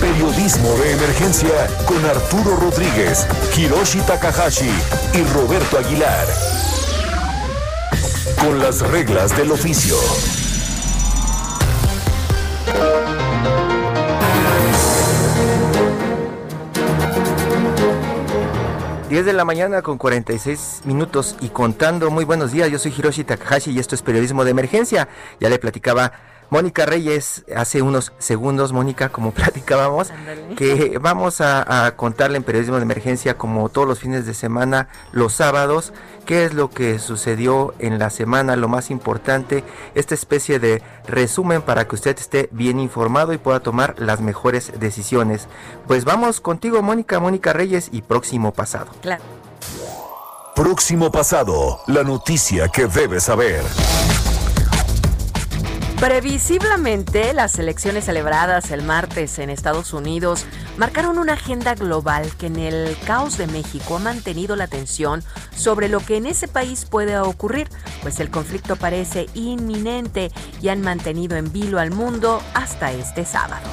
Periodismo de Emergencia con Arturo Rodríguez, Hiroshi Takahashi y Roberto Aguilar. Con las reglas del oficio. Diez de la mañana con 46 minutos y contando. Muy buenos días, yo soy Hiroshi Takahashi y esto es Periodismo de Emergencia. Ya le platicaba Mónica Reyes, hace unos segundos, Mónica, como platicábamos, que vamos a, contarle en periodismo de emergencia, como todos los fines de semana, los sábados, qué es lo que sucedió en la semana, lo más importante, esta especie de resumen para que usted esté bien informado y pueda tomar las mejores decisiones. Pues vamos contigo, Mónica, Mónica Reyes y próximo pasado. Claro. Próximo pasado, la noticia que debes saber. Previsiblemente, las elecciones celebradas el martes en Estados Unidos marcaron una agenda global que en el caos de México ha mantenido la atención sobre lo que en ese país puede ocurrir, pues el conflicto parece inminente y han mantenido en vilo al mundo hasta este sábado.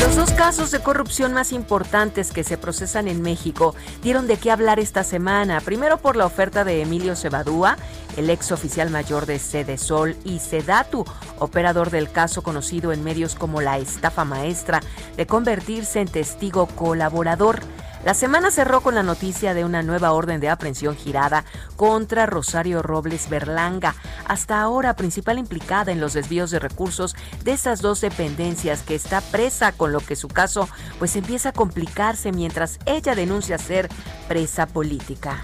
Los dos casos de corrupción más importantes que se procesan en México dieron de qué hablar esta semana. Primero por la oferta de Emilio Cebadúa, el ex oficial mayor de Sol y Sedatu, operador del caso conocido en medios como la estafa maestra, de convertirse en testigo colaborador. La semana cerró con la noticia de una nueva orden de aprehensión girada contra Rosario Robles Berlanga, hasta ahora principal implicada en los desvíos de recursos de esas dos dependencias que está presa con lo que su caso pues empieza a complicarse mientras ella denuncia ser presa política.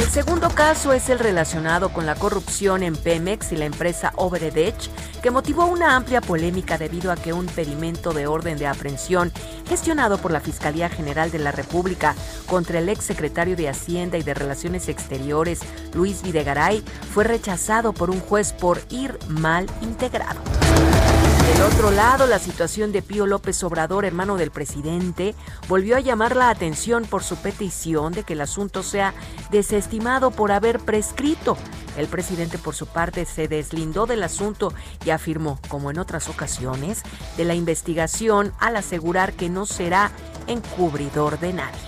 El segundo caso es el relacionado con la corrupción en Pemex y la empresa Obredech, que motivó una amplia polémica debido a que un pedimento de orden de aprehensión gestionado por la Fiscalía General de la República contra el ex secretario de Hacienda y de Relaciones Exteriores, Luis Videgaray, fue rechazado por un juez por ir mal integrado. Del otro lado, la situación de Pío López Obrador, hermano del presidente, volvió a llamar la atención por su petición de que el asunto sea desestimado por haber prescrito. El presidente, por su parte, se deslindó del asunto y afirmó, como en otras ocasiones, de la investigación al asegurar que no será encubridor de nadie.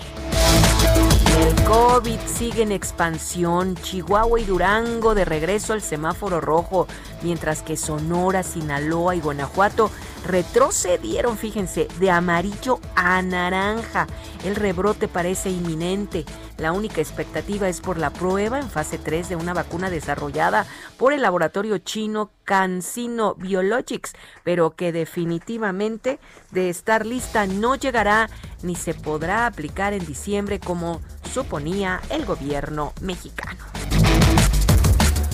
El COVID sigue en expansión. Chihuahua y Durango de regreso al semáforo rojo, mientras que Sonora, Sinaloa y Guanajuato retrocedieron, fíjense, de amarillo a naranja. El rebrote parece inminente. La única expectativa es por la prueba en fase 3 de una vacuna desarrollada por el laboratorio chino CanSino Biologics, pero que definitivamente de estar lista no llegará ni se podrá aplicar en diciembre como suponía el gobierno mexicano.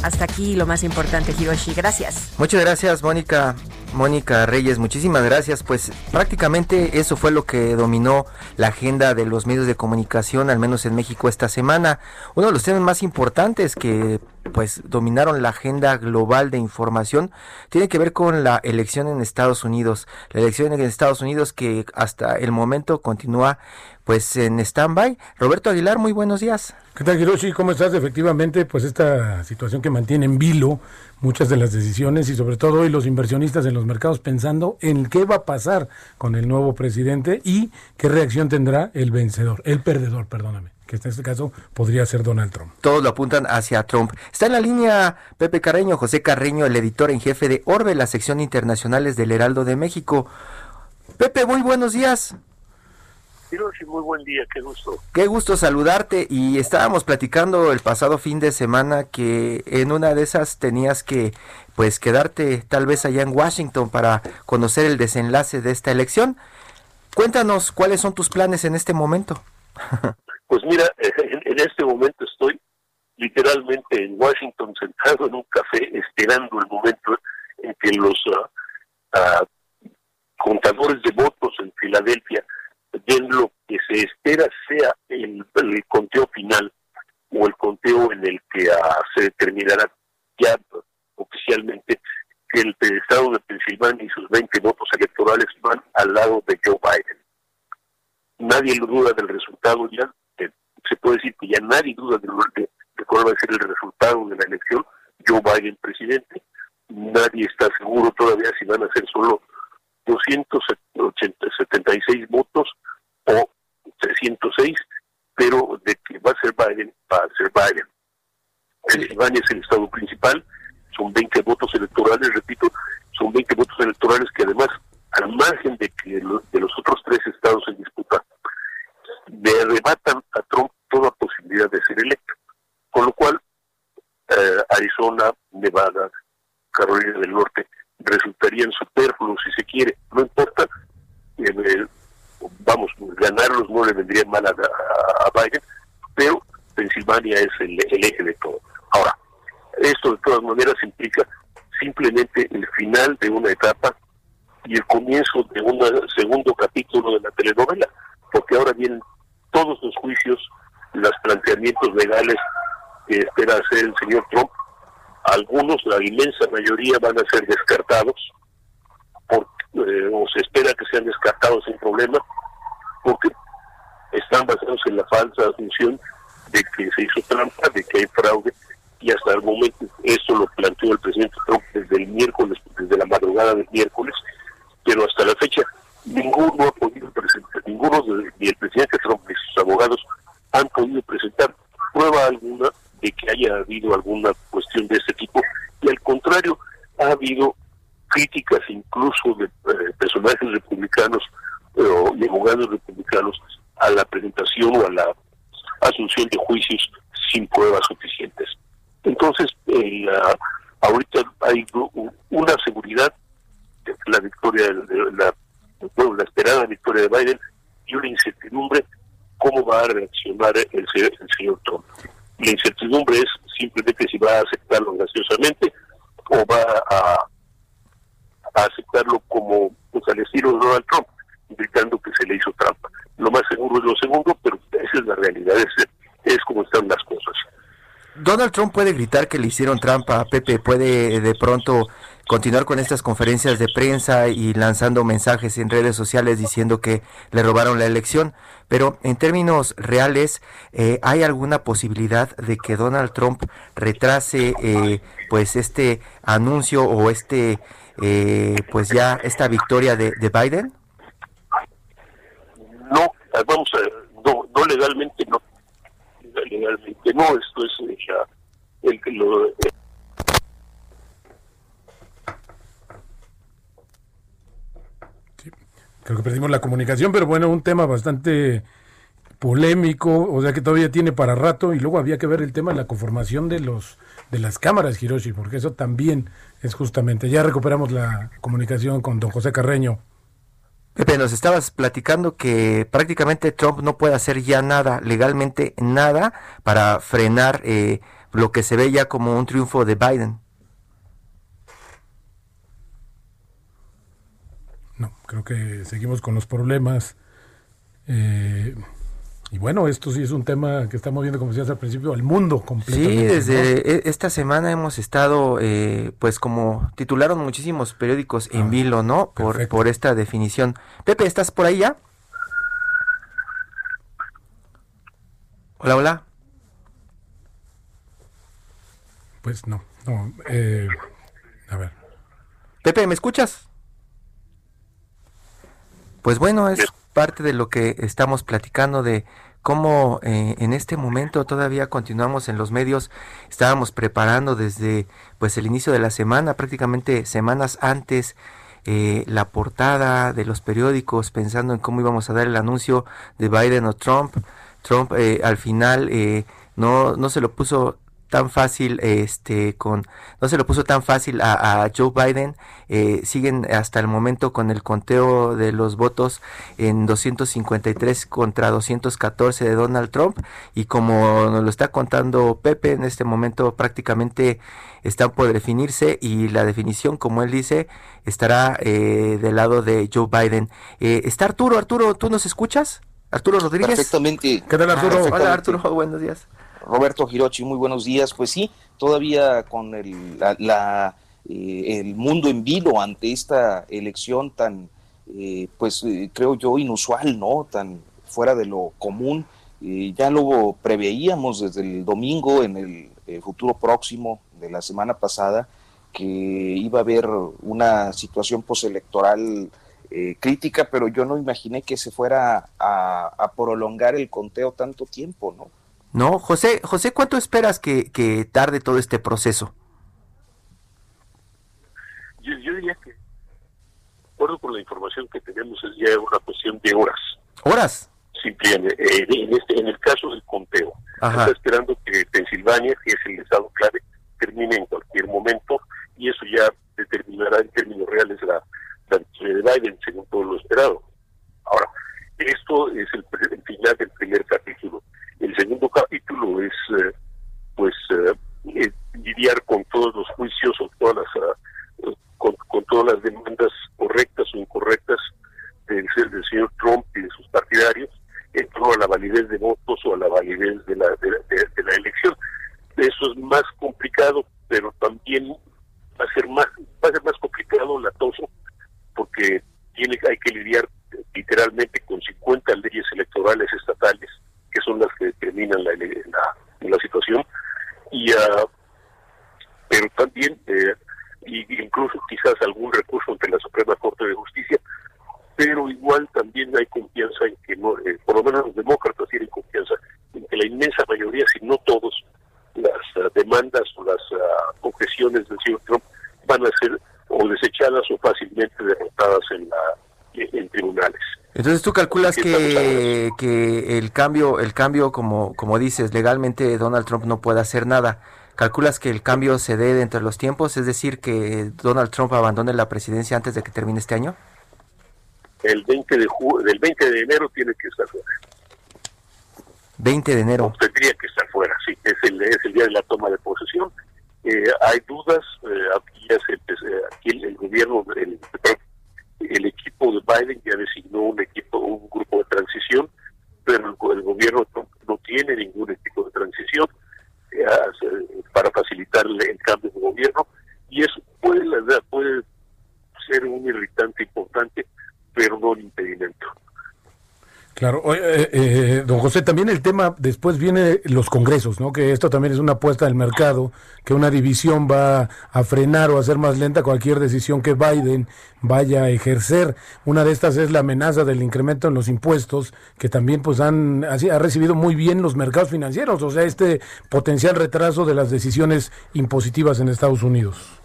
Hasta aquí lo más importante, Hiroshi. Gracias. Muchas gracias, Mónica. Mónica Reyes, muchísimas gracias. Pues prácticamente eso fue lo que dominó la agenda de los medios de comunicación, al menos en México esta semana. Uno de los temas más importantes que pues dominaron la agenda global de información tiene que ver con la elección en Estados Unidos. La elección en Estados Unidos que hasta el momento continúa pues en stand-by. Roberto Aguilar, muy buenos días. ¿Qué tal, Hiroshi? ¿Cómo estás? Efectivamente, pues esta situación que mantiene en vilo muchas de las decisiones y sobre todo hoy los inversionistas en los mercados pensando en qué va a pasar con el nuevo presidente y qué reacción tendrá el vencedor, el perdedor, perdóname que en este caso podría ser Donald Trump. Todos lo apuntan hacia Trump. Está en la línea Pepe Carreño, José Carreño, el editor en jefe de Orbe, la sección internacionales del Heraldo de México. Pepe, muy buenos días muy buen día, qué gusto. Qué gusto saludarte y estábamos platicando el pasado fin de semana que en una de esas tenías que pues quedarte tal vez allá en Washington para conocer el desenlace de esta elección. Cuéntanos cuáles son tus planes en este momento. pues mira, en, este momento estoy literalmente en Washington sentado en un café esperando el momento en que los ah, ah, contadores de votos en Filadelfia den lo que se espera sea el, conteo final o el conteo en el que ah, se determinará ya oficialmente que el estado de Pensilvania y sus 20 votos electorales van al lado de Joe Biden. Nadie lo duda del resultado ya, se puede decir que ya nadie duda de, cuál va a ser el resultado de la elección, Joe Biden presidente. Nadie está seguro todavía si van a ser solo 276 votos o 306, pero de que va a ser Biden, va a ser Biden. Pensilvania es el estado principal, son 20 votos electorales, repito, son 20 votos electorales que además, al margen de que de los otros tres estados en disputa, le arrebatan a Trump toda posibilidad de ser electo. Con lo cual, eh, Arizona, Nevada, Carolina del Norte resultarían superfluos si se quiere. No importa, vamos, ganarlos no le vendría mal a, Biden, pero Pensilvania es el, eje de todo. Ahora, esto de todas maneras implica simplemente el final de una etapa y el comienzo de un segundo capítulo de la telenovela, porque ahora vienen todos los juicios, los planteamientos legales que espera hacer el señor Trump. Algunos, la inmensa mayoría, van a ser descartados, eh, o se espera que sean descartados sin problema, porque están basados en la falsa asunción de que se hizo trampa, de que hay fraude, y hasta el momento esto lo planteó el presidente Trump desde el miércoles, desde la madrugada del miércoles, pero hasta la fecha ninguno ha podido presentar, ninguno, ni el presidente Trump ni sus abogados han podido presentar prueba alguna de que haya habido alguna cuestión de este tipo, y al contrario, ha habido críticas incluso de eh, personajes republicanos eh, o de abogados republicanos a la presentación o a la asunción de juicios sin pruebas suficientes. Entonces, ahorita hay una seguridad de la victoria de la, esperada victoria de Biden y una incertidumbre cómo va a reaccionar el, señor Trump. La incertidumbre es simplemente si va a aceptarlo graciosamente o va a, aceptarlo como pues, al estilo Donald Trump, gritando que se le hizo trampa. Lo más seguro es lo segundo, pero esa es la realidad, es, es como están las cosas. Donald Trump puede gritar que le hicieron trampa, Pepe, puede de pronto continuar con estas conferencias de prensa y lanzando mensajes en redes sociales diciendo que le robaron la elección, pero en términos reales, eh, ¿hay alguna posibilidad de que Donald Trump retrase eh, pues este anuncio o este eh, pues ya esta victoria de, Biden? No, vamos a no, no legalmente no, legalmente no, esto es ya el que lo Creo que perdimos la comunicación, pero bueno, un tema bastante polémico, o sea que todavía tiene para rato y luego había que ver el tema de la conformación de los de las cámaras Hiroshi, porque eso también es justamente. Ya recuperamos la comunicación con don José Carreño. Pepe, nos estabas platicando que prácticamente Trump no puede hacer ya nada, legalmente nada, para frenar eh, lo que se ve ya como un triunfo de Biden. No, creo que seguimos con los problemas. Eh, y bueno, esto sí es un tema que está moviendo, como decías al principio, al mundo completamente. Sí, desde e, esta semana hemos estado, eh, pues como titularon muchísimos periódicos en ah, vilo, ¿no? Por, por esta definición. Pepe, ¿estás por ahí ya? Hola, hola. Pues no, no. Eh, a ver. Pepe, ¿me escuchas? Pues bueno, es parte de lo que estamos platicando de cómo eh, en este momento todavía continuamos en los medios, estábamos preparando desde pues el inicio de la semana, prácticamente semanas antes eh, la portada de los periódicos pensando en cómo íbamos a dar el anuncio de Biden o Trump. Trump eh, al final no, no se lo puso tan fácil este con no se lo puso tan fácil a, Joe Biden eh, siguen hasta el momento con el conteo de los votos en 253 contra 214 de Donald Trump. Y como nos lo está contando Pepe en este momento prácticamente están por definirse y la definición como él dice estará eh, del lado de Joe Biden. Eh, está Arturo. Arturo tú nos escuchas Arturo Rodríguez. Perfectamente. ¿qué tal Arturo? Ah, hola Arturo. Buenos días Roberto Hirochi, muy buenos días. Pues sí, todavía con el, la, eh, el mundo en vilo ante esta elección tan, eh, pues eh, creo yo, inusual, ¿no? Tan fuera de lo común. ya lo preveíamos desde el domingo en el futuro próximo de la semana pasada que iba a haber una situación postelectoral crítica, pero yo no imaginé que se fuera a, a prolongar el conteo tanto tiempo, ¿no? ¿No? José, José, ¿cuánto esperas que, tarde todo este proceso? Yo, diría que, de acuerdo con la información que tenemos, es ya una cuestión de horas. ¿Horas? Simplemente, eh, en, este, en el caso del conteo. Está esperando que Pensilvania, que es el estado clave, termine en cualquier momento y eso ya determinará en términos reales la, la victoria de Biden, según todo lo esperado. Ahora, esto es el, el final del primer capítulo. El segundo capítulo es, eh, pues, eh, eh, lidiar con todos los juicios o todas las, ah, con, todas las demandas correctas o incorrectas del, del, señor Trump y de sus partidarios en torno a la validez de votos o a la validez de la, de, la elección. Eso es más complicado, pero también va a ser más, va a ser más complicado, latoso, porque tiene, hay que lidiar literalmente con 50 leyes electorales estatales que son las que determinan la, la, situación, y uh, pero también, eh, y incluso quizás algún recurso ante la Suprema Corte de Justicia, pero igual también hay confianza en que, no, eh, por lo menos los demócratas tienen confianza en que la inmensa mayoría, si no todos, las uh, demandas o las uh, objeciones del señor Trump van a ser o desechadas o fácilmente derrotadas en, la, en tribunales. Calculas que, que el cambio, el cambio como, como dices, legalmente Donald Trump no puede hacer nada. ¿Calculas que el cambio se dé entre los tiempos? Es decir, que Donald Trump abandone la presidencia antes de que termine este año? El 20 de, del 20 de enero tiene que estar fuera. 20 de enero. tendría que estar fuera, sí. Es el, es el día de la toma de posesión. Eh, hay dudas. Eh, aquí, ya se, eh, aquí el, gobierno, el, el equipo de Biden ya designó un equipo, un grupo de transición, pero el, gobierno no, tiene ningún equipo de transición eh, para facilitar el cambio de gobierno y eso puede, puede ser un irritante importante, impedimento. Claro, eh, eh, don José, también el tema, después viene los congresos, ¿no? Que esto también es una apuesta del mercado, que una división va a frenar o a hacer más lenta cualquier decisión que Biden vaya a ejercer. Una de estas es la amenaza del incremento en los impuestos, que también pues han ha recibido muy bien los mercados financieros, o sea, este potencial retraso de las decisiones impositivas en Estados Unidos.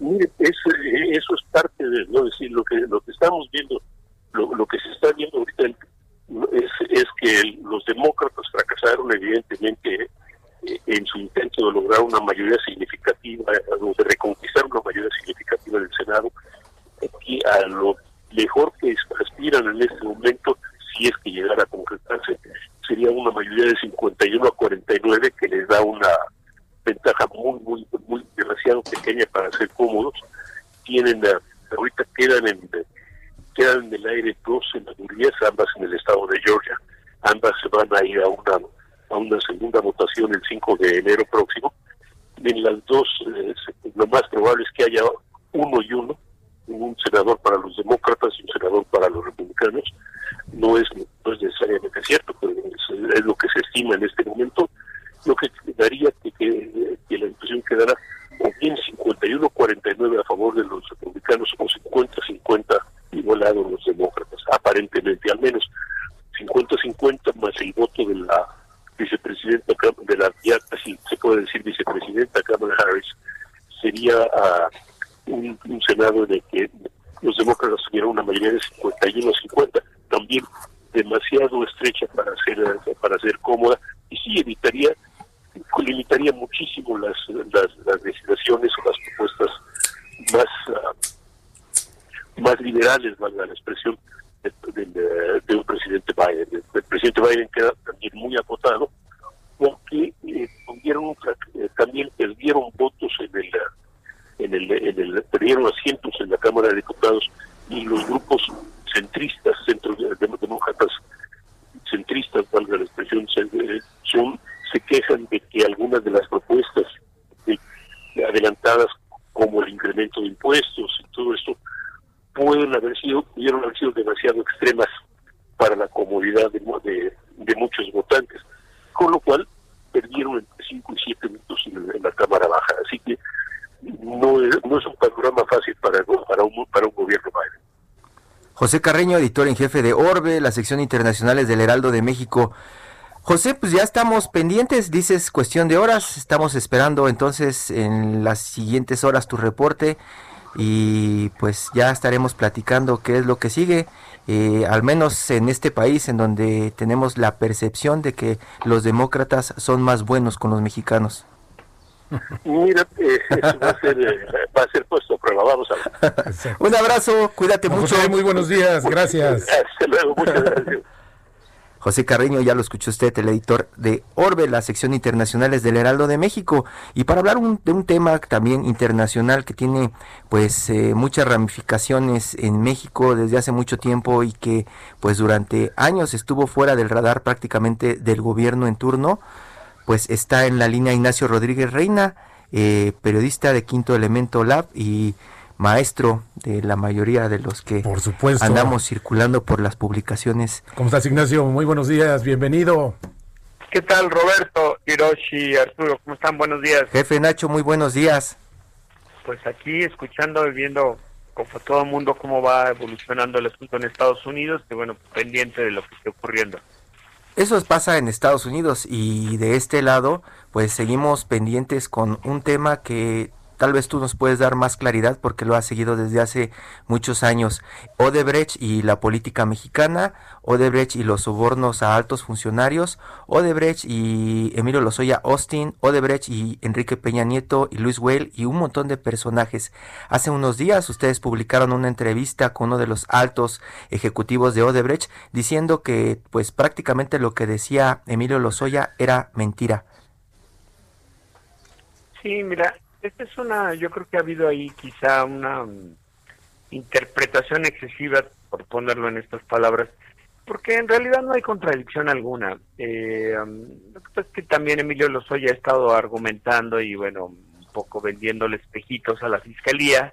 Mire, eso, es parte de ¿no? decir, lo que lo que estamos viendo, lo, lo que se está viendo ahorita es, que los demócratas fracasaron evidentemente eh, en su intento de lograr una mayoría significativa, de reconquistar una mayoría significativa del Senado, y a lo mejor que aspiran en este momento, si es que llegara a concretarse, sería una mayoría de 51 a 49 que les da una ventaja muy, muy, muy demasiado pequeña para ser cómodos. Tienen, ahorita quedan en quedan en el aire dos senadurías, ambas en el estado de Georgia. Ambas se van a ir a una, a una segunda votación el 5 de enero próximo. En las dos, eh, lo más probable es que haya uno y uno, un senador para los demócratas y un senador para los republicanos. No es, no es necesariamente cierto, pero es, lo que se estima en este momento, lo que daría que, que, la impresión quedara o bien 51-49 a favor de los republicanos o 50-50 igualado los demócratas, aparentemente, al menos 50-50 más el voto de la vicepresidenta, de la ya casi se puede decir vicepresidenta Kamala Harris, sería uh, un, Senado en el que los demócratas tuvieran una mayoría de 51-50, también demasiado estrecha para ser para ser cómoda y sí evitaría limitaría muchísimo las, las, las legislaciones o las propuestas más, ah, más liberales, valga la expresión, de, un presidente Biden. El, presidente Biden queda también muy acotado porque eh, eh, también perdieron votos en el, en el, en el, perdieron asientos en la Cámara de Diputados y los grupos centristas, centro demócratas centristas, valga la expresión, eh, son, se quejan de que algunas de las propuestas adelantadas como el incremento de impuestos y todo esto pueden haber sido, pudieron haber sido demasiado extremas para la comodidad de, de, muchos votantes, con lo cual perdieron entre 5 y 7 minutos en, la Cámara Baja. Así que no es, no es un panorama fácil para, para, un, para un gobierno Biden. José Carreño, editor en jefe de Orbe, la sección internacionales del Heraldo de México. José, pues ya estamos pendientes, dices cuestión de horas, estamos esperando entonces en las siguientes horas tu reporte y pues ya estaremos platicando qué es lo que sigue, eh, al menos en este país en donde tenemos la percepción de que los demócratas son más buenos con los mexicanos. Mira, eh, va, a ser, eh, va a ser puesto a prueba, vamos a ver. Un abrazo, cuídate mucho. muy buenos días, gracias. Hasta luego, muchas gracias. José Carreño, ya lo escuchó usted, el editor de Orbe, la sección internacionales del Heraldo de México. Y para hablar de un tema también internacional que tiene pues eh, muchas ramificaciones en México desde hace mucho tiempo y que pues durante años estuvo fuera del radar prácticamente del gobierno en turno, pues está en la línea Ignacio Rodríguez Reina, eh, periodista de Quinto Elemento Lab y maestro de la mayoría de los que por supuesto. andamos circulando por las publicaciones. ¿Cómo estás, Ignacio? Muy buenos días, bienvenido. ¿Qué tal, Roberto, Hiroshi, Arturo? ¿Cómo están? Buenos días. Jefe Nacho, muy buenos días. Pues aquí escuchando y viendo como todo el mundo cómo va evolucionando el asunto en Estados Unidos y bueno, pendiente de lo que esté ocurriendo. Eso pasa en Estados Unidos y de este lado pues seguimos pendientes con un tema que Tal vez tú nos puedes dar más claridad porque lo has seguido desde hace muchos años. Odebrecht y la política mexicana, Odebrecht y los sobornos a altos funcionarios, Odebrecht y Emilio Lozoya Austin, Odebrecht y Enrique Peña Nieto y Luis Weil y un montón de personajes. Hace unos días ustedes publicaron una entrevista con uno de los altos ejecutivos de Odebrecht diciendo que pues prácticamente lo que decía Emilio Lozoya era mentira. Sí, mira, esta es una, yo creo que ha habido ahí quizá una mm, interpretación excesiva, por ponerlo en estas palabras, porque en realidad no hay contradicción alguna. Eh, mm, lo que pasa es que también Emilio Lozoya ha estado argumentando y bueno, un poco vendiéndole espejitos a la fiscalía,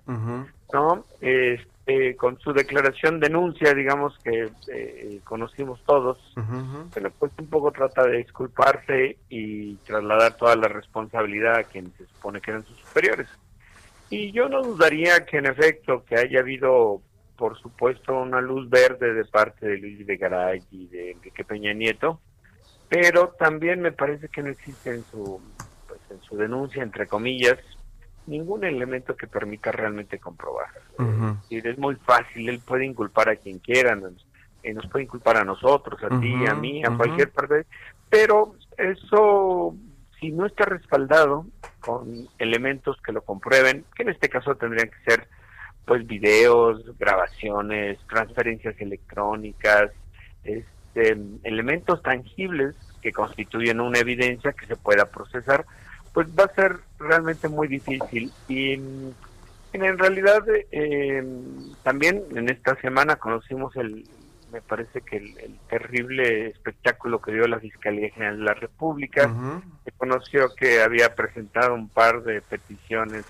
¿no? Este, eh, con su declaración denuncia, digamos que eh, conocimos todos, pero pues un poco trata de disculparse y trasladar toda la responsabilidad a quienes se supone que eran sus superiores. Y yo no dudaría que en efecto que haya habido, por supuesto, una luz verde de parte de Luis de Garay y de Enrique Peña Nieto, pero también me parece que no existe en su, pues, en su denuncia, entre comillas, ningún elemento que permita realmente comprobar. es muy fácil, él puede inculpar a quien quiera, nos, eh, nos puede inculpar a nosotros, a ti, a mí, a cualquier parte, pero eso, si no está respaldado con elementos que lo comprueben, que en este caso tendrían que ser pues videos, grabaciones, transferencias electrónicas, este, elementos tangibles que constituyen una evidencia que se pueda procesar, pues va a ser realmente muy difícil. Y en realidad eh, también en esta semana conocimos el, me parece que el, terrible espectáculo que dio la Fiscalía General de la República. Se conoció que había presentado un par de peticiones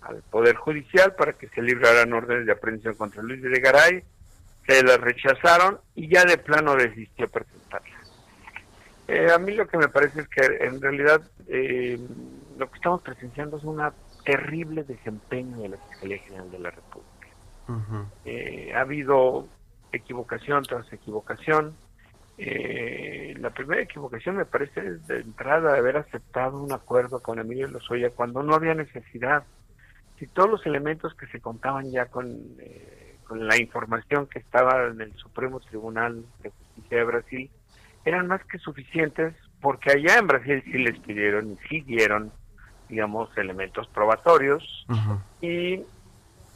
al Poder Judicial para que se libraran órdenes de aprehensión contra Luis de Garay. Se las rechazaron y ya de plano desistió presentarlas. Eh, a mí lo que me parece es que en realidad eh, lo que estamos presenciando es una terrible desempeño de la Fiscalía General de la República. Eh, ha habido equivocación tras equivocación. la primera equivocación me parece es de entrada de haber aceptado un acuerdo con Emilio Lozoya cuando no había necesidad. Si todos los elementos que se contaban ya con, con la información que estaba en el Supremo Tribunal de Justicia de Brasil eran más que suficientes porque allá en Brasil sí les pidieron y sí dieron, digamos, elementos probatorios y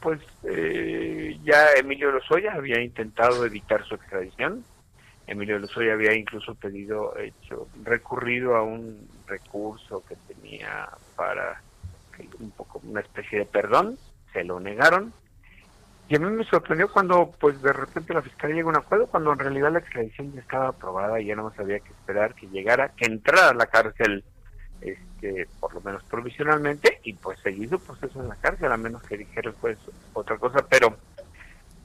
pues eh, ya Emilio Lozoya había intentado evitar su extradición. Emilio Lozoya había incluso pedido, hecho, recurrido a un recurso que tenía para un poco una especie de perdón, se lo negaron. Y a mí me sorprendió cuando, pues de repente la fiscalía llegó a un acuerdo, cuando en realidad la extradición ya estaba aprobada y ya no más había que esperar que llegara, que entrara a la cárcel, este, por lo menos provisionalmente, y pues seguir su proceso en la cárcel, a menos que dijera el juez otra cosa. Pero,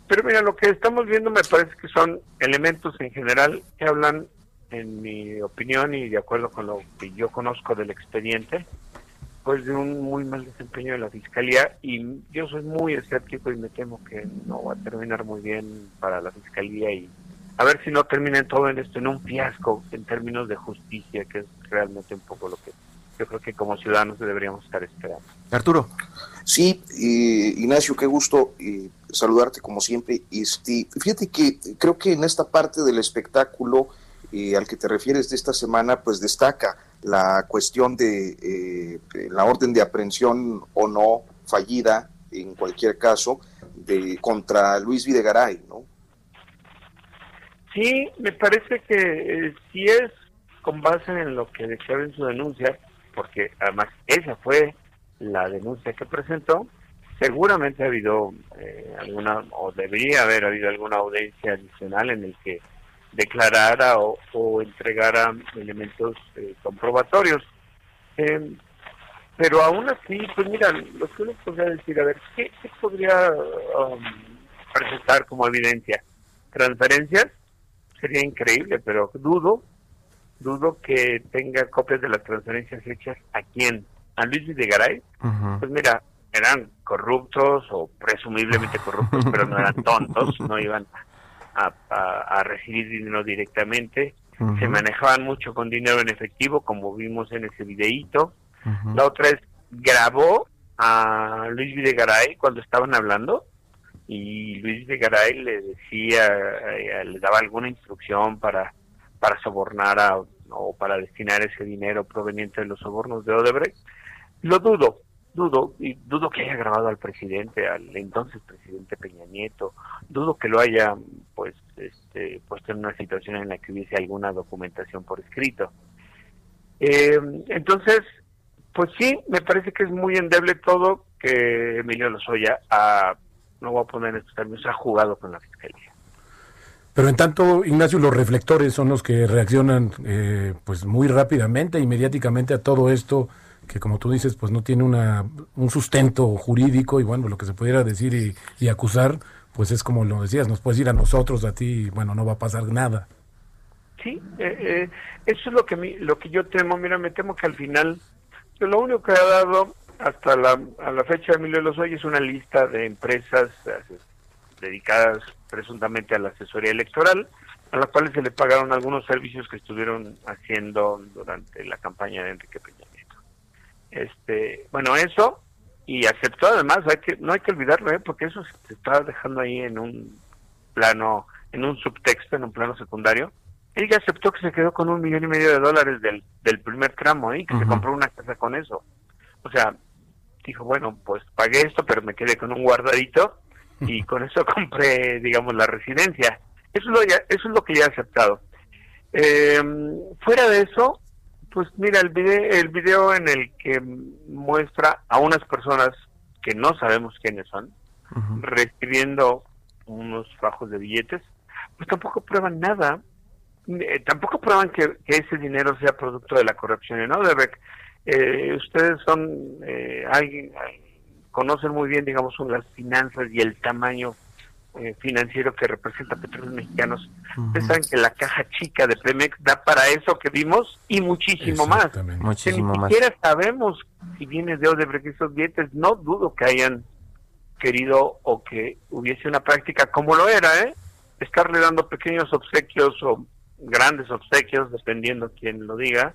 pero mira, lo que estamos viendo me parece que son elementos en general que hablan, en mi opinión y de acuerdo con lo que yo conozco del expediente, pues de un muy mal desempeño de la fiscalía y yo soy muy escéptico y me temo que no va a terminar muy bien para la fiscalía y a ver si no termina todo en esto en un fiasco en términos de justicia que es realmente un poco lo que yo creo que como ciudadanos deberíamos estar esperando. Arturo. Sí, eh, Ignacio, qué gusto eh, saludarte como siempre. Este, fíjate que creo que en esta parte del espectáculo eh, al que te refieres de esta semana, pues destaca la cuestión de eh, la orden de aprehensión o no fallida, en cualquier caso, de contra Luis Videgaray, ¿no? Sí, me parece que eh, si es con base en lo que declaró en su denuncia, porque además esa fue la denuncia que presentó, seguramente ha habido eh, alguna, o debería haber habido alguna audiencia adicional en el que declarara o, entregara elementos eh, comprobatorios. Eh, pero aún así, pues mira, lo que uno podría decir, a ver, ¿qué, podría um, presentar como evidencia? ¿Transferencias? Sería increíble, pero dudo, dudo que tenga copias de las transferencias hechas a quién, a Luis Videgaray. Pues mira, eran corruptos o presumiblemente corruptos, pero no eran tontos, no iban a, recibir dinero directamente. Se manejaban mucho con dinero en efectivo, como vimos en ese videíto. La otra es, grabó a Luis Videgaray cuando estaban hablando y Luis Videgaray le decía, eh, le daba alguna instrucción para, para sobornar a, o para destinar ese dinero proveniente de los sobornos de Odebrecht. Lo dudo, dudo y dudo que haya grabado al presidente al entonces presidente Peña Nieto. Dudo que lo haya pues este, puesto en una situación en la que hubiese alguna documentación por escrito. Eh, entonces pues sí me parece que es muy endeble todo que Emilio Lozoya ha no voy a poner estos términos ha jugado con la fiscalía. Pero en tanto, Ignacio, los reflectores son los que reaccionan eh, pues muy rápidamente y mediáticamente a todo esto que como tú dices, pues no tiene una, un sustento jurídico y bueno, lo que se pudiera decir y, acusar, pues es como lo decías, nos puedes ir a nosotros, a ti, y bueno, no va a pasar nada. Sí, eh, eh, eso es lo que, lo que yo temo, mira, me temo que al final, lo único que ha dado hasta la, a la fecha de Emilio Lozoya es una lista de empresas dedicadas presuntamente a la asesoría electoral, a las cuales se le pagaron algunos servicios que estuvieron haciendo durante la campaña de Enrique Peña este, bueno, eso, y aceptó además, hay que, no hay que olvidarlo, ¿eh? porque eso se está dejando ahí en un plano, en un subtexto, en un plano secundario. Él ya aceptó que se quedó con un millón y medio de dólares del, del primer tramo y ¿eh? que se compró una casa con eso. O sea, dijo, bueno, pues pagué esto, pero me quedé con un guardadito y con eso compré, digamos, la residencia. Eso es lo, ya, eso es lo que ya ha aceptado. Eh, fuera de eso, pues mira, el video, el video en el que muestra a unas personas que no sabemos quiénes son, recibiendo unos fajos de billetes, pues tampoco prueban nada. Eh, tampoco prueban que, ese dinero sea producto de la corrupción en Odebrecht. Eh, ustedes son eh, alguien, conocen muy bien, digamos, las finanzas y el tamaño eh, financiero que representa Petróleos Mexicanos. Ustedes saben que la caja chica de Pemex da para eso que vimos y muchísimo más. Muchísimo ni siquiera sabemos si viene de Odebrecht esos billetes. No dudo que hayan querido o que hubiese una práctica como lo era, ¿eh? Estarle dando pequeños obsequios o grandes obsequios, dependiendo quién lo diga,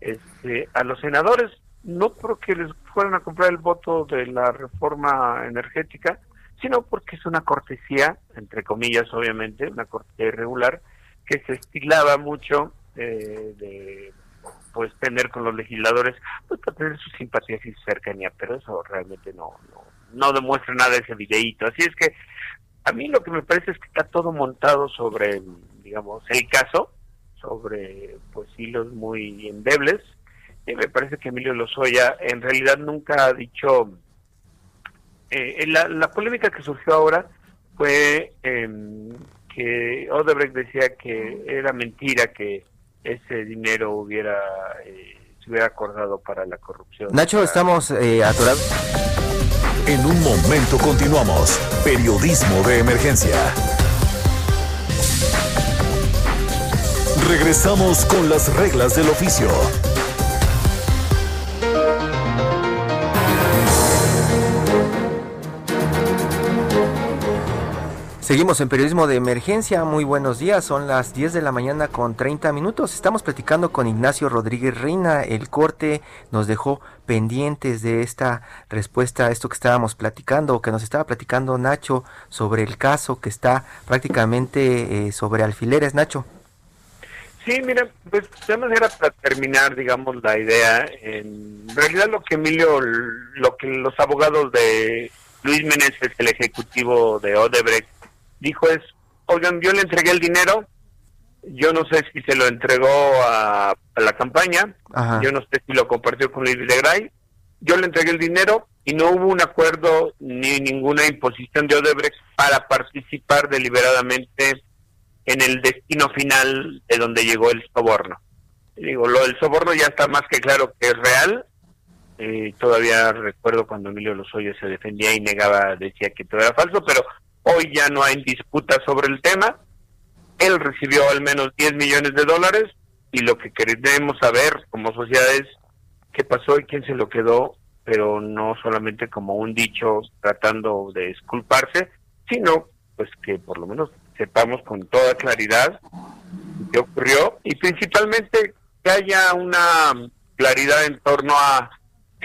este, a los senadores, no porque les fueran a comprar el voto de la reforma energética, sino porque es una cortesía, entre comillas obviamente, una cortesía irregular, que se estilaba mucho eh, de pues tener con los legisladores, pues para tener su simpatía y su cercanía, pero eso realmente no, no, no demuestra nada ese videíto. Así es que a mí lo que me parece es que está todo montado sobre, digamos, el caso, sobre pues hilos muy endebles. Y me parece que Emilio Lozoya en realidad nunca ha dicho... Eh, la, la polémica que surgió ahora fue em, que Odebrecht decía que era mentira que ese dinero hubiera eh, se hubiera acordado para la corrupción. Nacho, estamos eh, atorados. En un momento continuamos. Periodismo de emergencia. Regresamos con las reglas del oficio. Seguimos en periodismo de emergencia. Muy buenos días. Son las 10 de la mañana con 30 minutos. Estamos platicando con Ignacio Rodríguez Reina. El corte nos dejó pendientes de esta respuesta a esto que estábamos platicando, que nos estaba platicando Nacho sobre el caso que está prácticamente eh, sobre alfileres. Nacho. Sí, mira, pues además era para terminar, digamos, la idea. En realidad lo que Emilio, lo que los abogados de Luis Meneses, el ejecutivo de Odebrecht, dijo es, oigan, yo le entregué el dinero, yo no sé si se lo entregó a, la campaña, yo no sé si lo compartió con Luis Vilegray, yo le entregué el dinero y no hubo un acuerdo ni ninguna imposición de Odebrecht para participar deliberadamente en el destino final de donde llegó el soborno. Digo, lo del soborno ya está más que claro que es real. Eh, todavía recuerdo cuando Emilio Lozoya se defendía y negaba, decía que todo era falso, pero Hoy ya no hay disputa sobre el tema. Él recibió al menos 10 millones de dólares y lo que queremos saber como sociedad es qué pasó y quién se lo quedó, pero no solamente como un dicho tratando de disculparse, sino pues que por lo menos sepamos con toda claridad qué ocurrió y principalmente que haya una claridad en torno a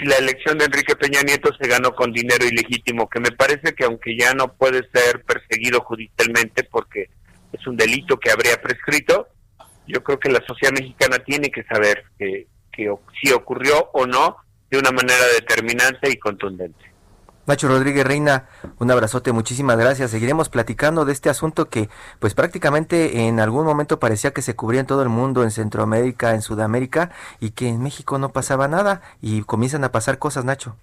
la elección de Enrique Peña Nieto se ganó con dinero ilegítimo, que me parece que aunque ya no puede ser perseguido judicialmente porque es un delito que habría prescrito, yo creo que la sociedad mexicana tiene que saber que, que si ocurrió o no de una manera determinante y contundente. Nacho Rodríguez Reina, un abrazote, muchísimas gracias. Seguiremos platicando de este asunto que pues prácticamente en algún momento parecía que se cubría en todo el mundo, en Centroamérica, en Sudamérica, y que en México no pasaba nada y comienzan a pasar cosas, Nacho.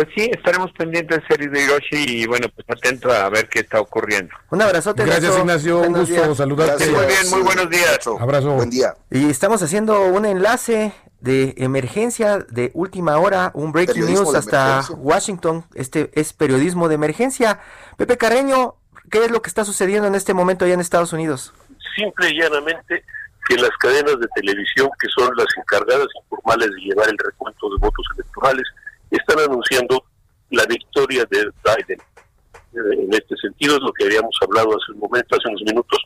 Pues sí, estaremos pendientes de serie de Hiroshi y bueno, pues atento a ver qué está ocurriendo. Un abrazote. Gracias Ignacio, un gusto saludarte. Muy bien, muy buenos días. Abrazo. Buen día. Y estamos haciendo un enlace de emergencia de última hora, un breaking news hasta Washington. Este es periodismo de emergencia. Pepe Carreño, ¿qué es lo que está sucediendo en este momento allá en Estados Unidos? Simple y llanamente que las cadenas de televisión, que son las encargadas informales de llevar el recuento de votos electorales, están anunciando la victoria de Biden. En este sentido es lo que habíamos hablado hace un momento, hace unos minutos,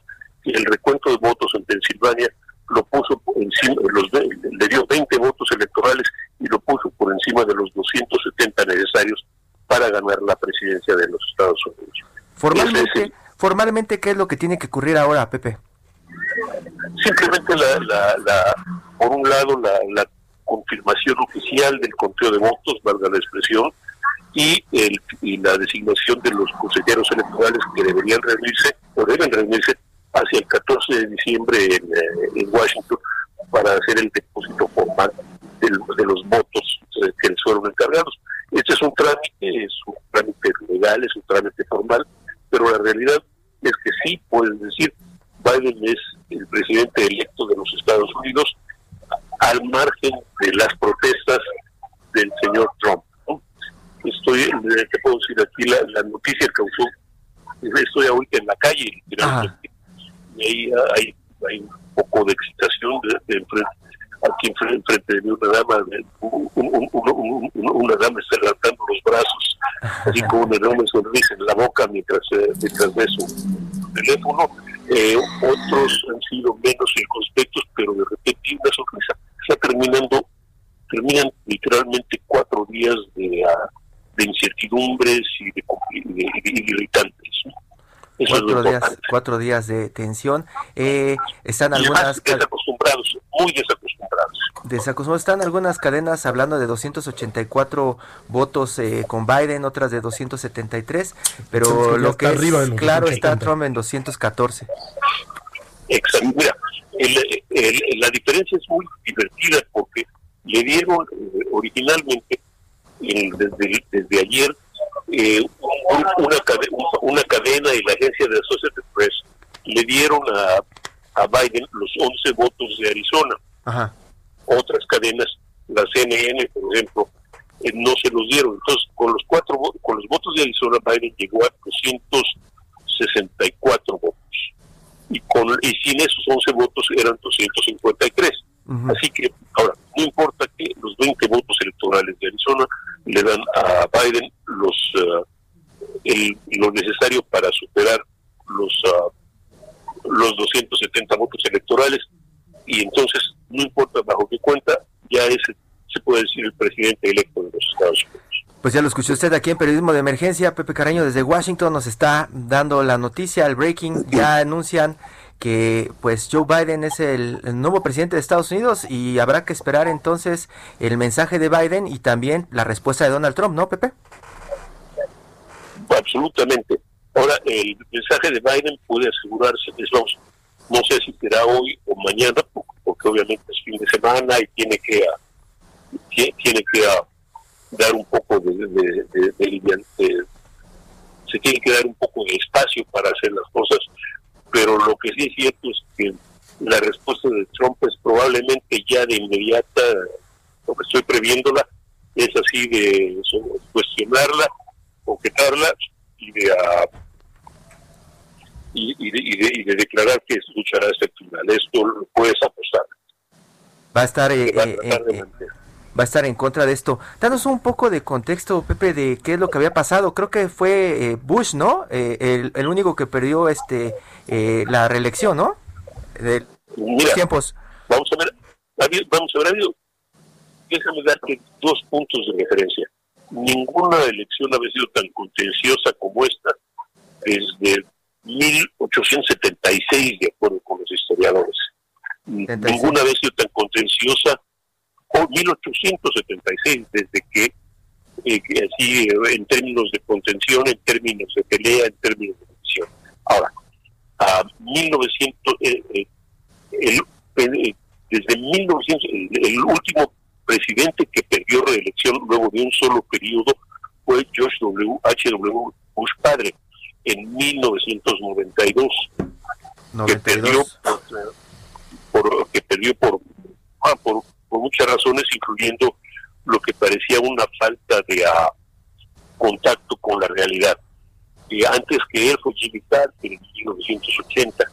que el recuento de votos en Pensilvania lo puso por encima, los, le dio 20 votos electorales y lo puso por encima de los 270 necesarios para ganar la presidencia de los Estados Unidos. Formalmente, formalmente ¿qué es lo que tiene que ocurrir ahora, Pepe? Simplemente, la, la, por un lado, la, la confirmación oficial del conteo de votos, valga la expresión, y, el, y la designación de los consejeros electorales que deberían reunirse o deben reunirse hacia el 14 de diciembre en, eh, Washington para hacer el depósito formal de, los votos eh, que les fueron encargados. Este es un trámite, es un trámite legal, es un trámite formal, pero la realidad es que sí pueden decir, Biden es el presidente electo de los Estados Unidos al margen de las protestas del señor Trump. Estoy, eh, te puedo decir aquí, la, la noticia causó, estoy ahorita en la calle, y ahí hay, hay un poco de excitación de, aquí enfrente, de mí una dama, una dama está levantando los brazos, así con una enorme sonrisa en la boca mientras, eh, mientras ve su teléfono. Eh, otros han sido menos circunspectos, pero de repente una sonrisa está terminando, terminan literalmente cuatro días de, ah, de incertidumbres y de, irritantes. cuatro días, cuatro días de tensión. Eh, están algunas muy desacostumbrados. Desacostumbrados. Están algunas cadenas hablando de 284 votos eh, con Biden, otras de 273, pero lo que es claro está Trump en 214. Exacto. Mira, la diferencia es muy divertida porque le dieron eh, originalmente desde, desde ayer eh, una, una cadena y la agencia de Associated Press le dieron a, a Biden los 11 votos de Arizona. Otras cadenas, la CNN, por ejemplo, eh, no se los dieron. Entonces, con los cuatro con los votos de Arizona, Biden llegó a 264 votos. Y, con, y sin esos 11 votos eran 253. Así que, ahora, no importa que los 20 votos electorales de Arizona le dan a Biden los uh, lo necesario para superar los uh, los 270 votos electorales y entonces no importa bajo qué cuenta ya es se puede decir el presidente electo de los Estados Unidos. Pues ya lo escuchó usted aquí en Periodismo de Emergencia. Pepe Caraño desde Washington nos está dando la noticia, el breaking. Ya anuncian que pues Joe Biden es el, nuevo presidente de Estados Unidos y habrá que esperar entonces el mensaje de Biden y también la respuesta de Donald Trump, ¿no, Pepe? Absolutamente. Ahora, el mensaje de Biden puede asegurarse, no sé si será hoy o mañana, porque obviamente es fin de semana y tiene que, tiene que dar un poco de, de, de, se tiene que dar un poco de espacio para hacer las cosas pero lo que sí es cierto es que la respuesta de Trump es probablemente ya de inmediata, lo que estoy previéndola, es así de cuestionarla, objetarla y de, uh, y, de, de, declarar que luchará hasta el final. Esto lo puedes apostar. Va a estar... Eh, eh, eh, va a estar en contra de esto. Danos un poco de contexto, Pepe, de qué es lo que había pasado. Creo que fue eh, Bush, ¿no? Eh, el, único que perdió este eh, la reelección, ¿no? De Mira, tiempos. Vamos a ver, vamos a ver, déjame darte dos puntos de referencia. Ninguna elección había sido tan contenciosa como esta desde 1876, de acuerdo con los historiadores. Ninguna había sido tan contenciosa 1876, desde que, eh, así en términos de contención, en términos de pelea, en términos de división. Ahora, a 1900, eh, eh, desde 1900, el, último presidente que perdió reelección luego de un solo periodo fue George W. H. W. Bush padre en 1992, 92. que perdió por, que perdió por, ah, por por muchas razones, incluyendo lo que parecía una falta de ah, contacto con la realidad. Y antes que él fue Jimmy Carter en 1980,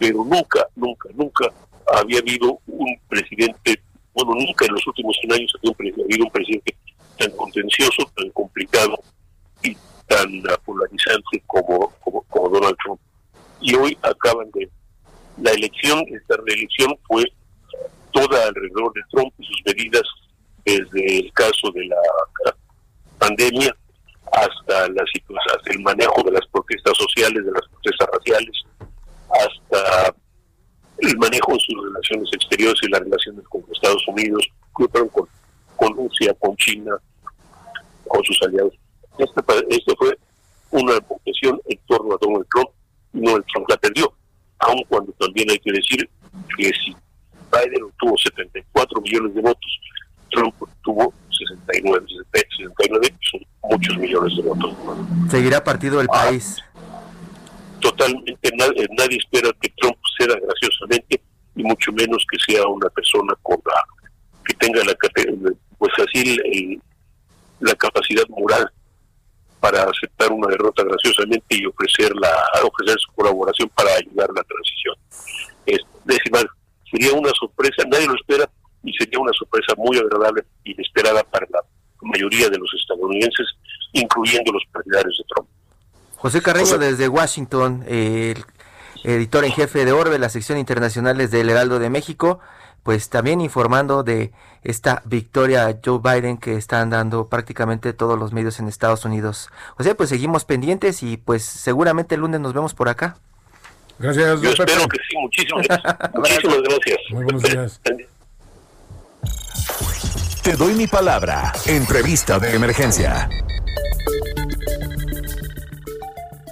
pero nunca, nunca, nunca había habido un presidente, bueno, nunca en los últimos 100 años había habido un presidente tan contencioso, tan complicado y tan ah, polarizante como, como, como Donald Trump. Y hoy acaban de... La elección, esta reelección fue toda alrededor de Trump y sus medidas, desde el caso de la pandemia hasta, la hasta el manejo de las protestas sociales, de las protestas raciales, hasta el manejo de sus relaciones exteriores y las relaciones con Estados Unidos, con, con Rusia, con China, con sus aliados. Esto, fue una votación en torno a Donald Trump y Donald Trump la perdió, aun cuando también hay que decir que si Biden obtuvo 74 millones de votos, Trump tuvo 69, 69 son muchos millones de votos. ¿Seguirá partido el ah, país? Totalmente, nadie, nadie espera que Trump ceda graciosamente y mucho menos que sea una persona con la que tenga la pues así la capacidad moral para aceptar una derrota graciosamente y ofrecer la ofrecer su colaboración para ayudar a la transición. Es, decir, sería una sorpresa, nadie lo espera y sería una sorpresa muy agradable y inesperada para la mayoría de los estadounidenses, incluyendo los partidarios de Trump. José Carreño desde Washington, el editor en jefe de Orbe, la sección internacionales del Heraldo de México. pues también informando de esta victoria Joe Biden que están dando prácticamente todos los medios en Estados Unidos. O sea, pues seguimos pendientes y pues seguramente el lunes nos vemos por acá. Gracias, Yo espero que sí, muchísimas, muchísimas gracias. Muy buenos días. Te doy mi palabra. Entrevista de emergencia.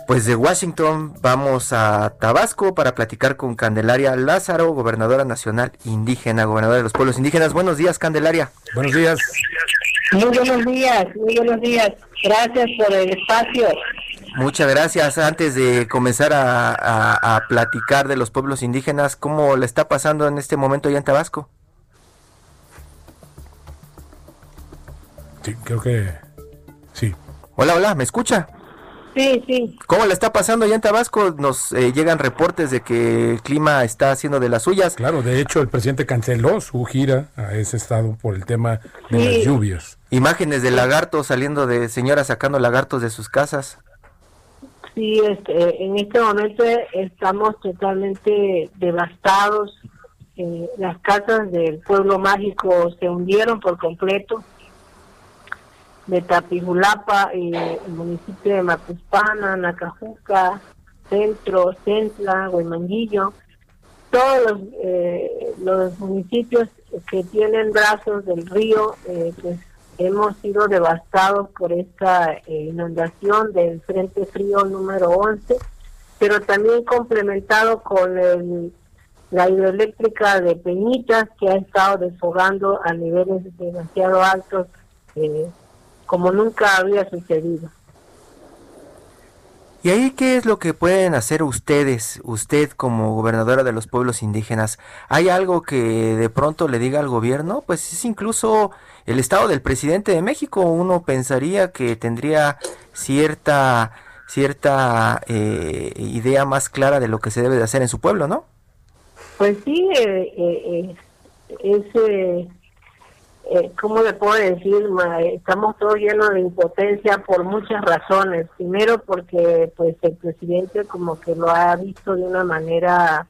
Pues de Washington vamos a Tabasco para platicar con Candelaria Lázaro, gobernadora nacional indígena, gobernadora de los pueblos indígenas. Buenos días, Candelaria. Buenos días. Muy buenos días, muy buenos días. Gracias por el espacio. Muchas gracias. Antes de comenzar a, a- a platicar de los pueblos indígenas, ¿cómo le está pasando en este momento allá en Tabasco? Sí, creo que sí. Hola, hola, ¿me escucha? Sí, sí. ¿Cómo le está pasando allá en Tabasco? Nos eh, llegan reportes de que el clima está haciendo de las suyas. Claro, de hecho el presidente canceló su gira a ese estado por el tema de Sí. las lluvias. Imágenes de lagartos saliendo de señoras sacando lagartos de sus casas. Sí, este, en este momento estamos totalmente devastados. Eh, las casas del pueblo mágico se hundieron por completo. De Tapijulapa, eh, el municipio de Macuspana, Nacajuca, Centro, Centla, Huemanguillo, todos los, eh, los municipios que tienen brazos del río, eh, pues hemos sido devastados por esta eh, inundación del Frente Frío número 11, pero también complementado con el- la hidroeléctrica de Peñitas que ha estado desfogando a niveles demasiado altos eh, como nunca había sucedido. ¿Y ahí qué es lo que pueden hacer ustedes, usted como gobernadora de los pueblos indígenas? ¿Hay algo que de pronto le diga al gobierno? Pues es incluso el estado del presidente de México. Uno pensaría que tendría cierta cierta eh, idea más clara de lo que se debe de hacer en su pueblo, ¿no? Pues sí, eh, eh, eh, es, eh, ¿cómo le puedo decir? Ma? Estamos todos llenos de impotencia por muchas razones. Primero porque pues el presidente como que lo ha visto de una manera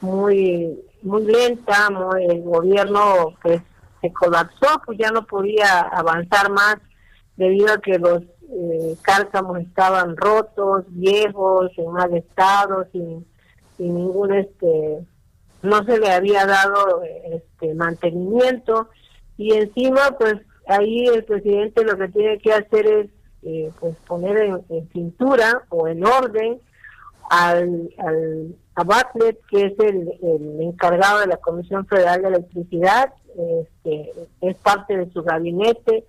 muy muy lenta, el gobierno pues se colapsó, pues ya no podía avanzar más debido a que los eh, cárcamos estaban rotos, viejos, en mal estado, sin, sin ningún este no se le había dado este mantenimiento y encima pues ahí el presidente lo que tiene que hacer es eh, pues poner en, cintura o en orden al, al a Bartlett, que es el, el encargado de la Comisión Federal de Electricidad, este, es parte de su gabinete.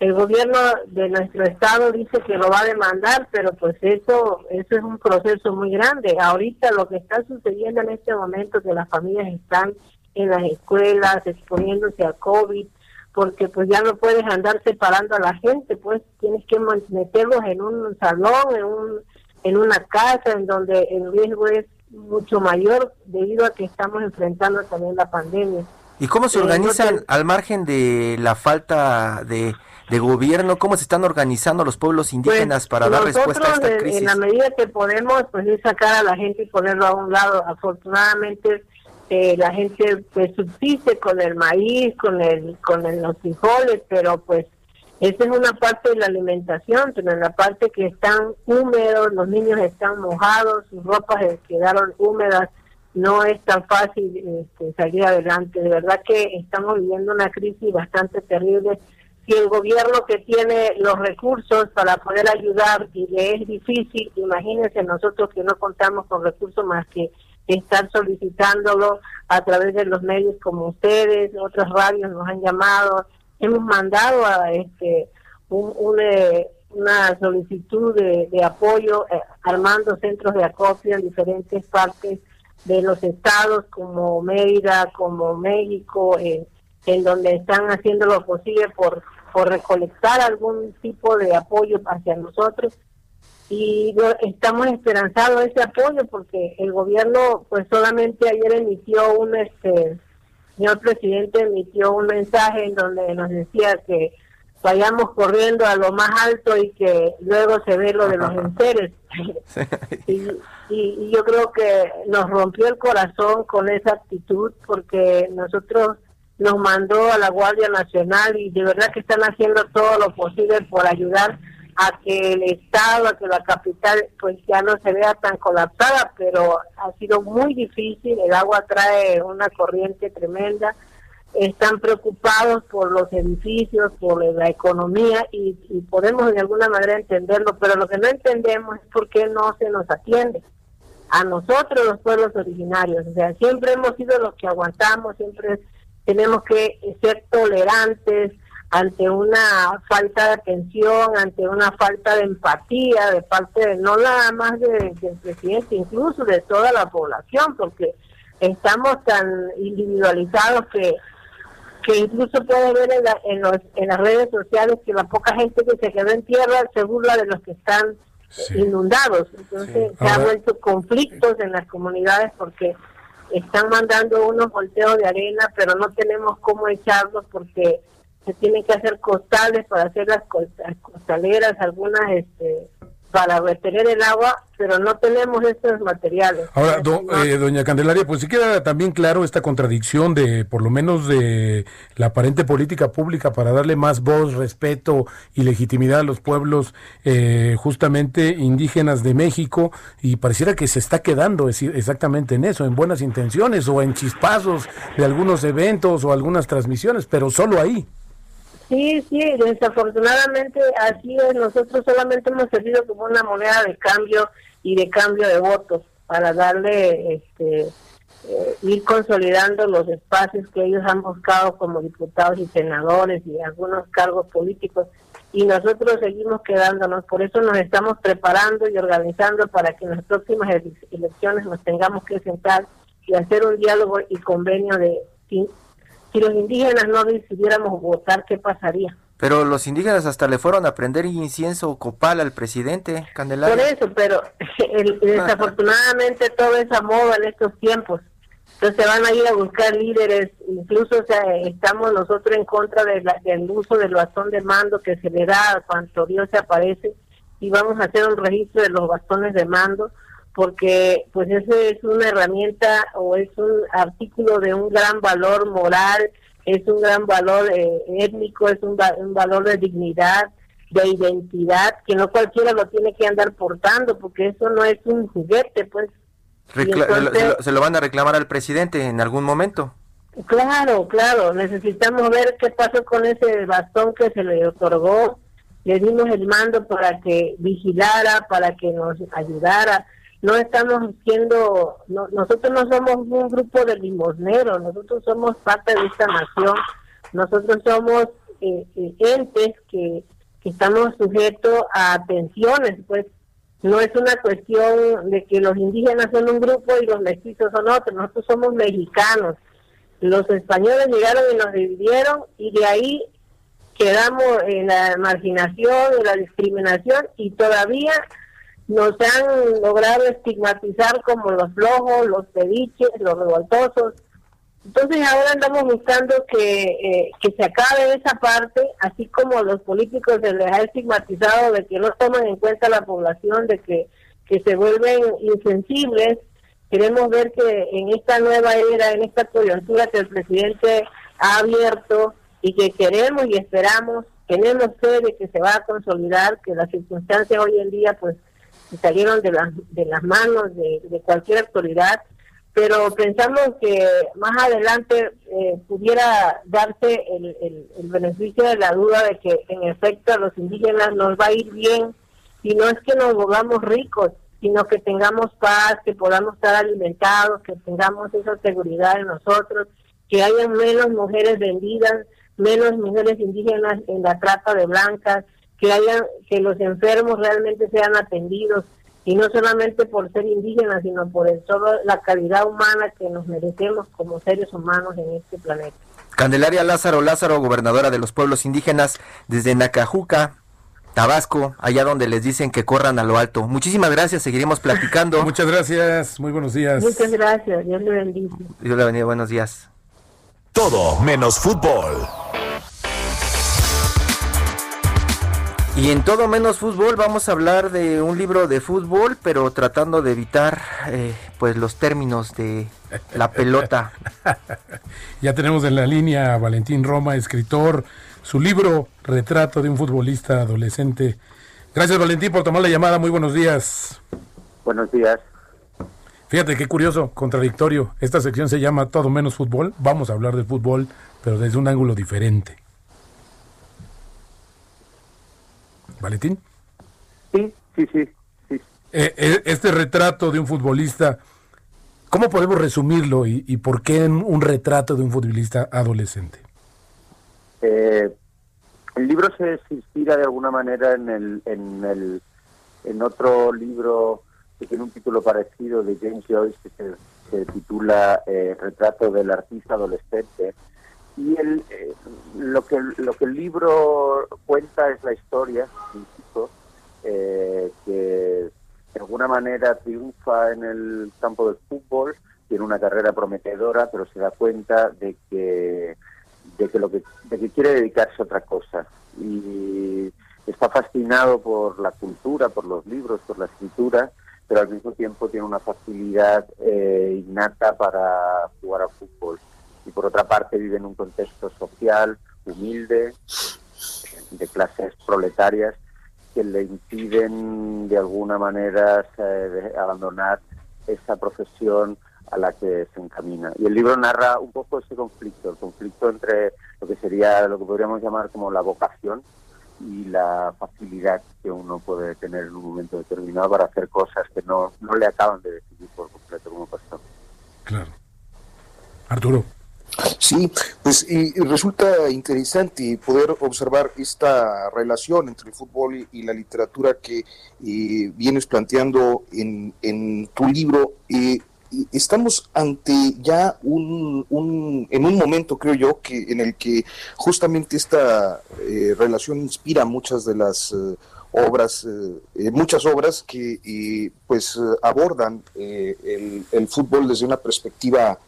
El gobierno de nuestro estado dice que lo va a demandar, pero pues eso eso es un proceso muy grande. Ahorita lo que está sucediendo en este momento que las familias están en las escuelas exponiéndose a COVID, porque pues ya no puedes andar separando a la gente, pues tienes que meterlos en un salón, en un en una casa en donde el riesgo es mucho mayor debido a que estamos enfrentando también la pandemia. ¿Y cómo se Eh, organizan al margen de la falta de, de gobierno? ¿Cómo se están organizando los pueblos indígenas Pues, para dar respuesta a esta en- crisis? En la medida que podemos, pues es sacar a la gente y ponerlo a un lado. Afortunadamente, eh, la gente pues subsiste con el maíz, con el, con los frijoles, pero pues esa es una parte de la alimentación, pero en la parte que están húmedos, los niños están mojados, sus ropas quedaron húmedas, no es tan fácil este, salir adelante. De verdad que estamos viviendo una crisis bastante terrible. Si el gobierno que tiene los recursos para poder ayudar y le es difícil, imagínense nosotros que no contamos con recursos más que estar solicitándolo a través de los medios como ustedes, otras radios nos han llamado, hemos mandado a este un, eh, una solicitud de, apoyo eh, armando centros de acopio en diferentes partes de los estados como Mérida, como México, en, en donde están haciendo lo posible por, por recolectar algún tipo de apoyo hacia nosotros y estamos esperanzados ese apoyo porque el gobierno pues solamente ayer emitió un este señor presidente emitió un mensaje en donde nos decía que vayamos corriendo a lo más alto y que luego se ve lo de los enseres. y, y, yo creo que nos rompió el corazón con esa actitud porque nosotros nos mandó a la Guardia Nacional y de verdad que están haciendo todo lo posible por ayudar a que el Estado, a que la capital pues ya no se vea tan colapsada, pero ha sido muy difícil, el agua trae una corriente tremenda, están preocupados por los edificios, por la economía y, podemos de alguna manera entenderlo, pero lo que no entendemos es por qué no se nos atiende a nosotros los pueblos originarios, o sea, siempre hemos sido los que aguantamos, siempre tenemos que ser tolerantes, ante una falta de atención, ante una falta de empatía de parte de, no nada más del presidente, incluso de toda la población, porque estamos tan individualizados que que incluso puede ver en, en, los, en las redes sociales que la poca gente que se quedó en tierra se burla de los que están inundados. Entonces se han vuelto conflictos en las comunidades porque están mandando unos volteos de arena, pero no tenemos cómo echarlos porque se tienen que hacer costales para hacer las costaleras, algunas este, para retener el agua, pero no tenemos estos materiales. Ahora, eh, doña Candelaria, pues si queda también claro esta contradicción de, por lo menos, de la aparente política pública para darle más voz, respeto y legitimidad a los pueblos eh, justamente indígenas de México y pareciera que se está quedando exactamente en eso, en buenas intenciones o en chispazos de algunos eventos o algunas transmisiones, pero solo ahí. Sí, sí, desafortunadamente así es. Nosotros solamente hemos servido como una moneda de cambio y de cambio de votos para darle, este, eh, ir consolidando los espacios que ellos han buscado como diputados y senadores y algunos cargos políticos. Y nosotros seguimos quedándonos. Por eso nos estamos preparando y organizando para que en las próximas elecciones nos tengamos que sentar y hacer un diálogo y convenio de si los indígenas no decidiéramos votar, ¿qué pasaría? Pero los indígenas hasta le fueron a prender incienso copal al presidente Candelaria. Por eso, pero desafortunadamente todo es a moda en estos tiempos. Entonces van a ir a buscar líderes, incluso o sea, estamos nosotros en contra de del uso del bastón de mando que se le da cuando Dios se aparece y vamos a hacer un registro de los bastones de mando porque pues eso es una herramienta o es un artículo de un gran valor moral, es un gran valor eh, étnico, es un, valor de dignidad, de identidad, que no cualquiera lo tiene que andar portando, porque eso no es un juguete, pues. se, lo, van a reclamar al presidente en algún momento. Claro, claro, necesitamos ver qué pasó con ese bastón que se le otorgó, le dimos el mando para que vigilara, para que nos ayudara, no estamos siendo, nosotros no somos un grupo de limosneros, nosotros somos parte de esta nación, nosotros somos eh, eh, entes que, estamos sujetos a atenciones, pues no es una cuestión de que los indígenas son un grupo y los mestizos son otros, nosotros somos mexicanos. Los españoles llegaron y nos dividieron y de ahí quedamos en la marginación, en la discriminación y todavía nos han logrado estigmatizar como los flojos, los pediches, los revoltosos. Entonces ahora andamos buscando que, eh, que se acabe esa parte, así como los políticos se les ha estigmatizado de que no toman en cuenta la población, de que, que se vuelven insensibles. Queremos ver que en esta nueva era, en esta coyuntura que el presidente ha abierto y que queremos y esperamos, tenemos fe de que se va a consolidar, que las circunstancias hoy en día pues salieron de, las de las manos de, cualquier autoridad, pero pensamos que más adelante eh, pudiera darse el, el, beneficio de la duda de que en efecto a los indígenas nos va a ir bien y no es que nos volvamos ricos, sino que tengamos paz, que podamos estar alimentados, que tengamos esa seguridad en nosotros, que haya menos mujeres vendidas, menos mujeres indígenas en la trata de blancas, que haya que los enfermos realmente sean atendidos y no solamente por ser indígenas, sino por el, toda la calidad humana que nos merecemos como seres humanos en este planeta. Candelaria Lázaro Lázaro, gobernadora de los pueblos indígenas desde Nacajuca, Tabasco, allá donde les dicen que corran a lo alto. Muchísimas gracias, seguiremos platicando. Muchas gracias, muy buenos días. Muchas gracias, Dios le bendiga. Dios le bendiga, buenos días. Todo menos fútbol. Y en todo menos fútbol vamos a hablar de un libro de fútbol, pero tratando de evitar eh, pues los términos de la pelota. ya tenemos en la línea a Valentín Roma, escritor, su libro Retrato de un futbolista adolescente. Gracias Valentín por tomar la llamada, muy buenos días. Buenos días. Fíjate qué curioso, contradictorio. Esta sección se llama Todo menos fútbol. Vamos a hablar de fútbol, pero desde un ángulo diferente. Valentín. Sí, sí, sí. sí. Eh, eh, este retrato de un futbolista, ¿cómo podemos resumirlo y, por qué un retrato de un futbolista adolescente? Eh, el libro se, inspira de alguna manera en el, en el en otro libro que tiene un título parecido de James Joyce que se, titula Retrato del artista adolescente y el, eh, lo que lo que el libro cuenta es la historia de eh, que de alguna manera triunfa en el campo del fútbol tiene una carrera prometedora pero se da cuenta de que de que lo que de que quiere dedicarse a otra cosa. Y está fascinado por la cultura por los libros por la escritura pero al mismo tiempo tiene una facilidad eh, innata para jugar al fútbol y por otra parte vive en un contexto social humilde, de clases proletarias, que le impiden de alguna manera eh, abandonar esa profesión a la que se encamina. Y el libro narra un poco ese conflicto, el conflicto entre lo que sería, lo que podríamos llamar como la vocación y la facilidad que uno puede tener en un momento determinado para hacer cosas que no, no le acaban de decidir por completo como persona. Claro. Arturo. Sí, pues y, resulta interesante poder observar esta relación entre el fútbol y, la literatura que vienes planteando en, en tu libro. Eh, estamos ante ya un, un, en un momento, creo yo, que en el que justamente esta eh, relación inspira muchas de las eh, obras, muchas obras que pues abordan el fútbol desde una perspectiva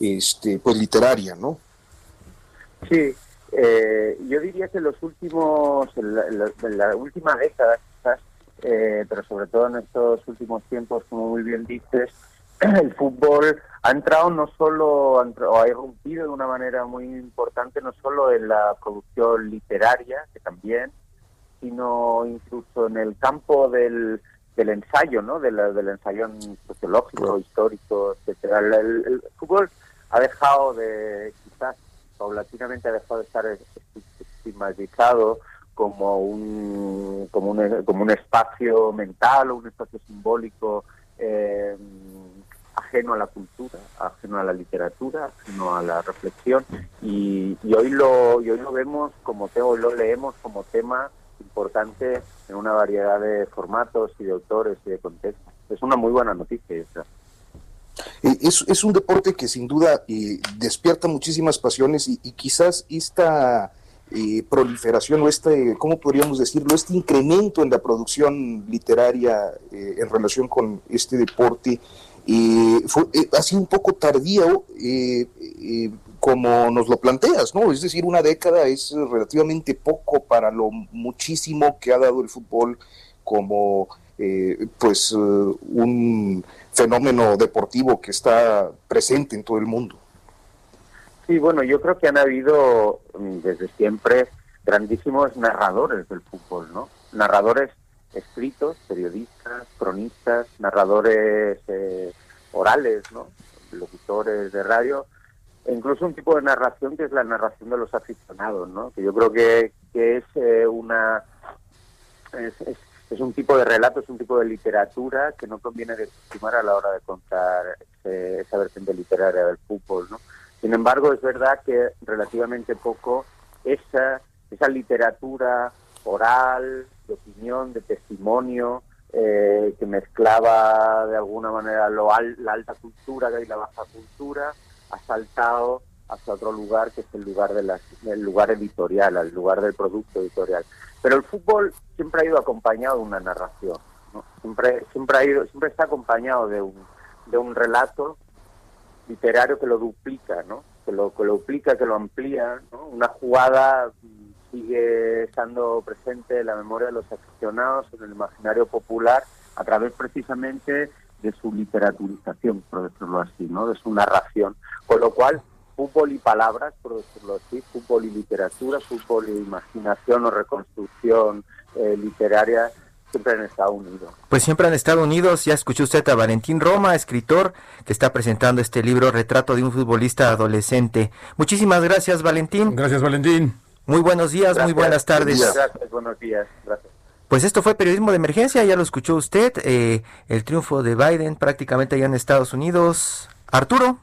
este, pues literaria, ¿no? Sí, eh, yo diría que los últimos, en la, última década quizás, eh, pero sobre todo en estos últimos tiempos, como muy bien dices, el fútbol ha entrado no solo, o ha irrumpido de una manera muy importante, no solo en la producción literaria, que también, sino incluso en el campo del, del ensayo, ¿no? del ensayo sociológico, histórico, etcétera. el, fútbol ha dejado de, quizás paulatinamente ha dejado de estar estigmatizado como un, como un, como un espacio mental o un espacio simbólico eh, ajeno a la cultura, ajeno a la literatura, ajeno a la reflexión y, hoy lo y hoy lo vemos como tema, hoy lo leemos como tema importante en una variedad de formatos y de autores y de contextos. Es una muy buena noticia esa. Eh, es, un deporte que sin duda eh, despierta muchísimas pasiones y, quizás esta eh, proliferación o este, ¿cómo podríamos decirlo? Este incremento en la producción literaria en relación con este deporte fue, ha sido un poco tardío como nos lo planteas, ¿no? Es decir, una década es relativamente poco para lo muchísimo que ha dado el fútbol como pues un fenómeno deportivo que está presente en todo el mundo. Sí, bueno, yo creo que han habido mm, desde siempre grandísimos narradores del fútbol, ¿no? Narradores escritos, periodistas, cronistas, narradores eh, orales, ¿no? Locutores de radio, incluso un tipo de narración que es la narración de los aficionados, ¿no? Que yo creo que, que es eh, una es, es un tipo de relato, es un tipo de literatura que no conviene desestimar a la hora de contar esa versión de literaria del fútbol. Sin embargo, es verdad que relativamente poco esa, esa literatura oral, de opinión, de testimonio, eh, que mezclaba de alguna manera lo la alta cultura y la baja cultura, ha saltado hacia otro lugar que es el lugar de la, lugar editorial, el lugar del producto editorial. Pero el fútbol siempre ha ido acompañado de una narración, siempre, siempre, ha ido, siempre está acompañado de un, de un relato literario que lo duplica, ¿no? que, lo, que lo duplica, que lo amplía. ¿no? Una jugada sigue estando presente en la memoria de los aficionados, en el imaginario popular, a través precisamente de su literaturización, por decirlo así, ¿no? de su narración. Con lo cual, fútbol y palabras, por decirlo así, fútbol y literatura, fútbol y imaginación o reconstrucción eh, literaria, siempre han estado unidos. Pues siempre han estado unidos. Ya escuchó usted a Valentín Roma, escritor, que está presentando este libro, Retrato de un futbolista adolescente. Muchísimas gracias, Valentín. Gracias, Valentín. Muy buenos días, muy buenas tardes. Gracias, buenos días. Gracias. Pues esto fue periodismo de emergencia, ya lo escuchó usted, eh, el triunfo de Biden prácticamente allá en Estados Unidos. Arturo.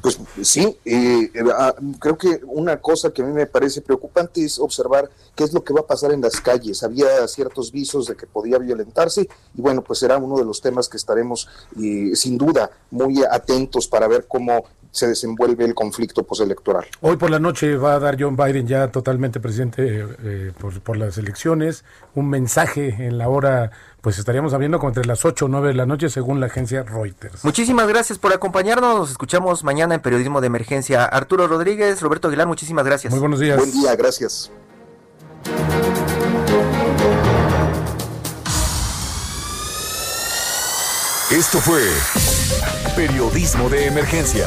Pues sí, eh, eh, ah, creo que una cosa que a mí me parece preocupante es observar qué es lo que va a pasar en las calles. Había ciertos visos de que podía violentarse y bueno, pues será uno de los temas que estaremos sin duda muy atentos para ver cómo se desenvuelve el conflicto postelectoral. Hoy por la noche va a dar John Biden ya totalmente presidente eh, por, las elecciones, un mensaje en la hora, pues estaríamos hablando como entre las 8 o 9 de la noche según la agencia Reuters. Muchísimas gracias por acompañarnos, nos escuchamos mañana en Periodismo de Emergencia. Arturo Rodríguez, Roberto Aguilar, muchísimas gracias. Muy buenos días. Buen día, gracias. Esto fue Periodismo de Emergencia